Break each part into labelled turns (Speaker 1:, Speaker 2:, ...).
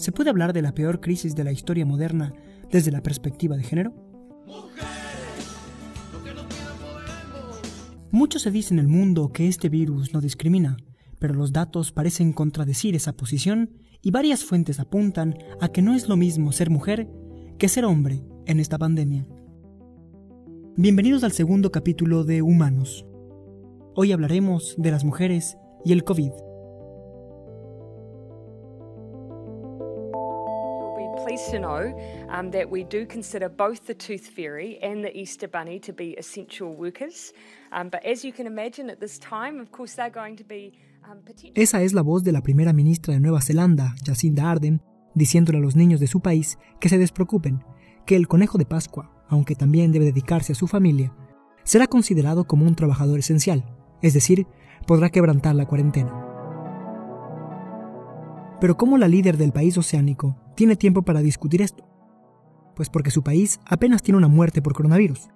Speaker 1: ¿Se puede hablar de la peor crisis de la historia moderna desde la perspectiva de género? Mucho se dice en el mundo que este virus no discrimina, pero los datos parecen contradecir esa posición y varias fuentes apuntan a que no es lo mismo ser mujer que ser hombre en esta pandemia. Bienvenidos al segundo capítulo de Humanos. Hoy hablaremos de las mujeres y el COVID.
Speaker 2: Pleased to know um, that we do consider both the Tooth Fairy and the Easter Bunny to be essential workers. Um, but as you can imagine at this time, of course, they're going to be um,
Speaker 1: Esa es la voz de la primera ministra de Nueva Zelanda, Jacinda Ardern, diciéndole a los niños de su país que se despreocupen, que el conejo de Pascua, aunque también debe dedicarse a su familia, será considerado como un trabajador esencial, es decir, podrá quebrantar la cuarentena. Pero ¿cómo la líder del país oceánico tiene tiempo para discutir esto? Pues porque su país apenas tiene una muerte por coronavirus,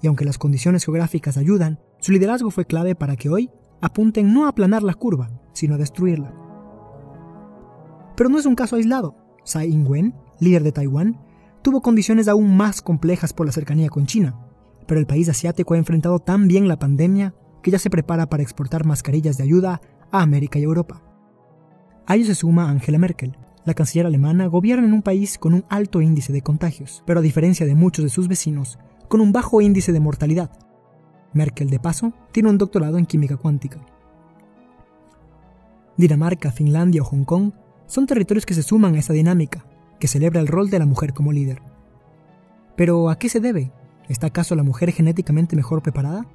Speaker 1: y aunque las condiciones geográficas ayudan, su liderazgo fue clave para que hoy apunten no a aplanar la curva, sino a destruirla. Pero no es un caso aislado. Tsai Ing-wen, líder de Taiwán, tuvo condiciones aún más complejas por la cercanía con China, pero el país asiático ha enfrentado tan bien la pandemia que ya se prepara para exportar mascarillas de ayuda a América y Europa. A ello se suma Angela Merkel. La canciller alemana gobierna en un país con un alto índice de contagios, pero a diferencia de muchos de sus vecinos, con un bajo índice de mortalidad. Merkel, de paso, tiene un doctorado en química cuántica. Dinamarca, Finlandia o Hong Kong son territorios que se suman a esa dinámica, que celebra el rol de la mujer como líder. Pero, ¿a qué se debe? ¿Está acaso la mujer genéticamente mejor preparada?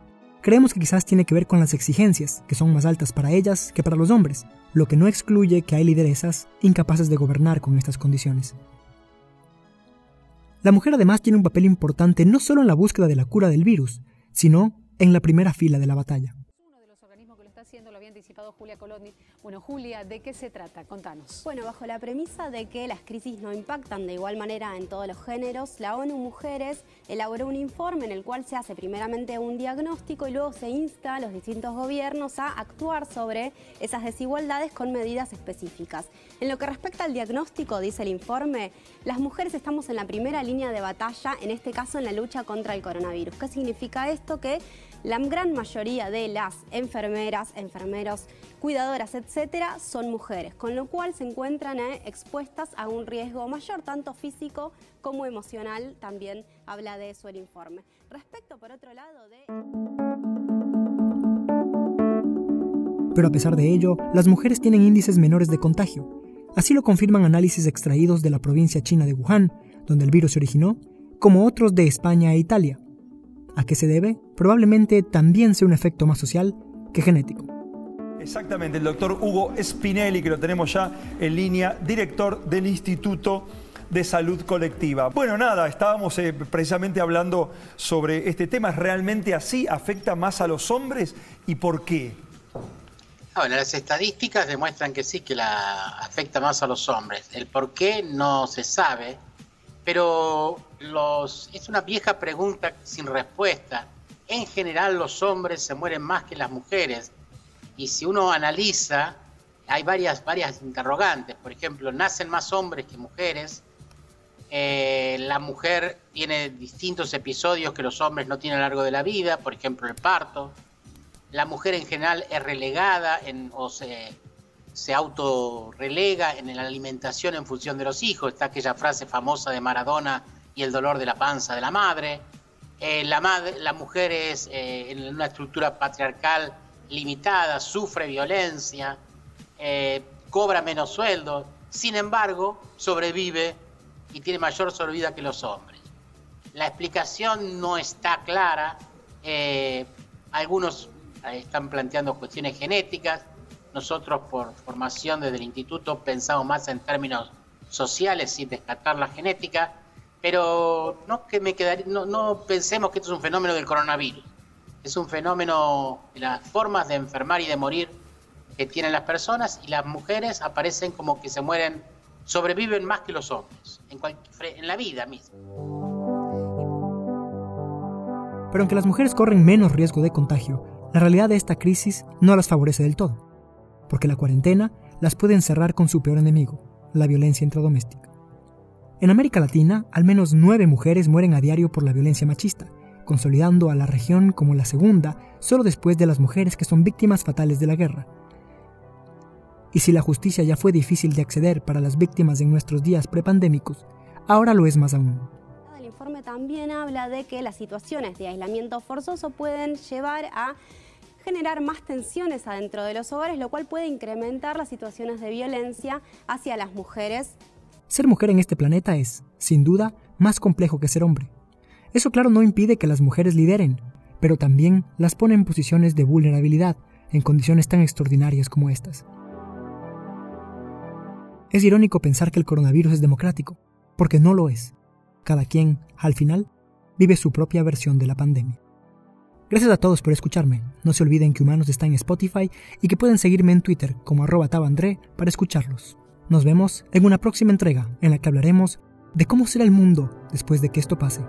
Speaker 1: Creemos que quizás tiene que ver con las exigencias, que son más altas para ellas que para los hombres, lo que no excluye que hay lideresas incapaces de gobernar con estas condiciones. La mujer además tiene un papel importante no solo en la búsqueda de la cura del virus, sino en la primera fila de la batalla
Speaker 3: anticipado Julia Colodny. Bueno, Julia, ¿de qué se trata? Contanos.
Speaker 4: Bueno, bajo la premisa de que las crisis no impactan de igual manera en todos los géneros, la ONU Mujeres elaboró un informe en el cual se hace primeramente un diagnóstico y luego se insta a los distintos gobiernos a actuar sobre esas desigualdades con medidas específicas. En lo que respecta al diagnóstico, dice el informe, las mujeres estamos en la primera línea de batalla, en este caso en la lucha contra el coronavirus. ¿Qué significa esto? Que la gran mayoría de las enfermeras, enfermeros, cuidadoras, etcétera, son mujeres, con lo cual se encuentran eh, expuestas a un riesgo mayor, tanto físico como emocional. También habla de eso el informe. Respecto, por otro lado, de.
Speaker 1: Pero a pesar de ello, las mujeres tienen índices menores de contagio. Así lo confirman análisis extraídos de la provincia china de Wuhan, donde el virus se originó, como otros de España e Italia. ¿A qué se debe? Probablemente también sea un efecto más social que genético.
Speaker 5: Exactamente, el doctor Hugo Spinelli, que lo tenemos ya en línea, director del Instituto de Salud Colectiva. Bueno, nada, estábamos eh, precisamente hablando sobre este tema. ¿Es realmente así? ¿Afecta más a los hombres? ¿Y por qué?
Speaker 6: Bueno, las estadísticas demuestran que sí, que la afecta más a los hombres. El por qué no se sabe, pero los, es una vieja pregunta sin respuesta. En general los hombres se mueren más que las mujeres y si uno analiza, hay varias, varias interrogantes. Por ejemplo, nacen más hombres que mujeres. Eh, la mujer tiene distintos episodios que los hombres no tienen a lo largo de la vida, por ejemplo el parto. La mujer en general es relegada o se, se autorrelega en la alimentación en función de los hijos. Está aquella frase famosa de Maradona y el dolor de la panza de la madre. Eh, la, madre la mujer es eh, en una estructura patriarcal limitada, sufre violencia, eh, cobra menos sueldo, sin embargo sobrevive y tiene mayor sobrevida que los hombres. La explicación no está clara, algunos están planteando cuestiones genéticas, nosotros por formación desde el instituto pensamos más en términos sociales sin descartar la genética, pero no que me quedaría, no, no pensemos que esto es un fenómeno del coronavirus. Es un fenómeno de las formas de enfermar y de morir que tienen las personas y las mujeres aparecen como que se mueren, sobreviven más que los hombres, en, la vida misma.
Speaker 1: Pero aunque las mujeres corren menos riesgo de contagio, la realidad de esta crisis no las favorece del todo porque la cuarentena las puede encerrar con su peor enemigo, la violencia intradoméstica. En América Latina, al menos nueve mujeres mueren a diario por la violencia machista, consolidando a la región como la segunda, solo después de las mujeres que son víctimas fatales de la guerra. Y si la justicia ya fue difícil de acceder para las víctimas en nuestros días prepandémicos, ahora lo es más aún.
Speaker 4: El informe también habla de que las situaciones de aislamiento forzoso pueden llevar a generar más tensiones adentro de los hogares, lo cual puede incrementar las situaciones de violencia hacia las mujeres.
Speaker 1: Ser mujer en este planeta es, sin duda, más complejo que ser hombre. Eso claro no impide que las mujeres lideren, pero también las pone en posiciones de vulnerabilidad en condiciones tan extraordinarias como estas. Es irónico pensar que el coronavirus es democrático, porque no lo es. Cada quien, al final, vive su propia versión de la pandemia. Gracias a todos por escucharme. No se olviden que Humanos está en Spotify y que pueden seguirme en Twitter como arroba tabandré para escucharlos. Nos vemos en una próxima entrega en la que hablaremos de cómo será el mundo después de que esto pase.